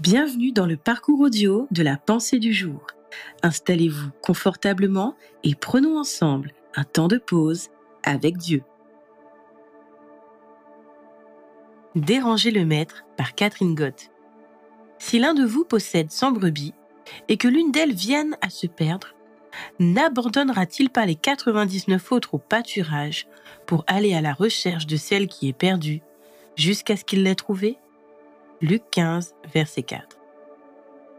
Bienvenue dans le parcours audio de la pensée du jour. Installez-vous confortablement et prenons ensemble un temps de pause avec Dieu. Déranger le maître par Catherine Gott. Si l'un de vous possède 100 brebis et que l'une d'elles vienne à se perdre, n'abandonnera-t-il pas les 99 autres au pâturage pour aller à la recherche de celle qui est perdue jusqu'à ce qu'il l'ait trouvée? Luc 15, verset 4.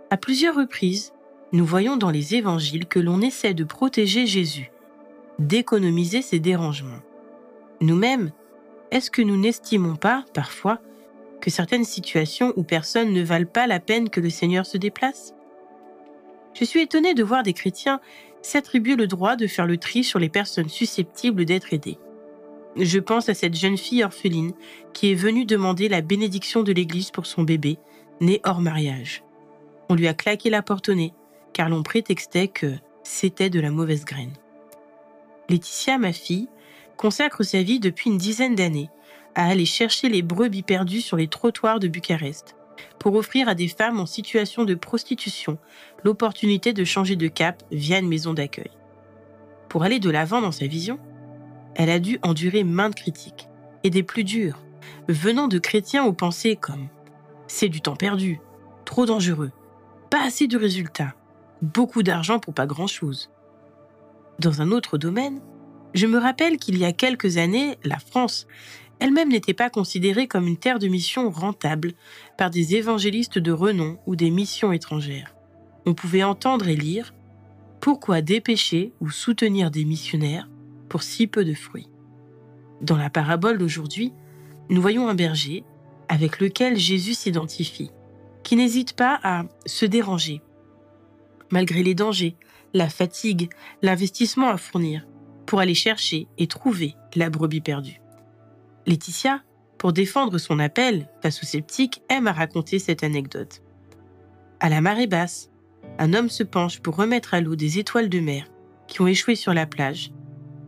À plusieurs reprises, nous voyons dans les évangiles que l'on essaie de protéger Jésus, d'économiser ses dérangements. Nous-mêmes, est-ce que nous n'estimons pas, parfois, que certaines situations ou personnes ne valent pas la peine que le Seigneur se déplace? Je suis étonné de voir des chrétiens s'attribuer le droit de faire le tri sur les personnes susceptibles d'être aidées. Je pense à cette jeune fille orpheline qui est venue demander la bénédiction de l'Église pour son bébé, né hors mariage. On lui a claqué la porte au nez, car l'on prétextait que c'était de la mauvaise graine. Laetitia, ma fille, consacre sa vie depuis une dizaine d'années à aller chercher les brebis perdues sur les trottoirs de Bucarest, pour offrir à des femmes en situation de prostitution l'opportunité de changer de cap via une maison d'accueil. Pour aller de l'avant dans sa vision, elle a dû endurer maintes critiques, et des plus dures, venant de chrétiens aux pensées comme c'est du temps perdu, trop dangereux, pas assez de résultats, beaucoup d'argent pour pas grand-chose. Dans un autre domaine, je me rappelle qu'il y a quelques années, la France elle-même n'était pas considérée comme une terre de mission rentable par des évangélistes de renom ou des missions étrangères. On pouvait entendre et lire Pourquoi dépêcher ou soutenir des missionnaires pour si peu de fruits. Dans la parabole d'aujourd'hui, nous voyons un berger avec lequel Jésus s'identifie, qui n'hésite pas à se déranger, malgré les dangers, la fatigue, l'investissement à fournir, pour aller chercher et trouver la brebis perdue. Laetitia, pour défendre son appel face aux sceptiques, aime à raconter cette anecdote. À la marée basse, un homme se penche pour remettre à l'eau des étoiles de mer qui ont échoué sur la plage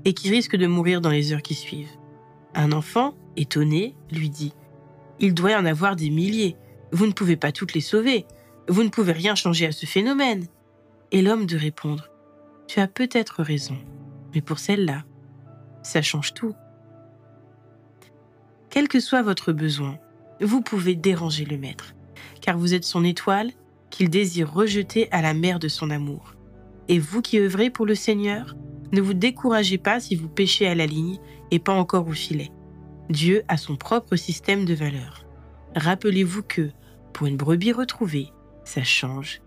et qui risque de mourir dans les heures qui suivent. Un enfant, étonné, lui dit ⁇ Il doit y en avoir des milliers, vous ne pouvez pas toutes les sauver, vous ne pouvez rien changer à ce phénomène. ⁇ Et l'homme de répondre ⁇ Tu as peut-être raison, mais pour celle-là, ça change tout. Quel que soit votre besoin, vous pouvez déranger le Maître, car vous êtes son étoile qu'il désire rejeter à la mer de son amour. Et vous qui œuvrez pour le Seigneur, ne vous découragez pas si vous pêchez à la ligne et pas encore au filet. Dieu a son propre système de valeurs. Rappelez-vous que, pour une brebis retrouvée, ça change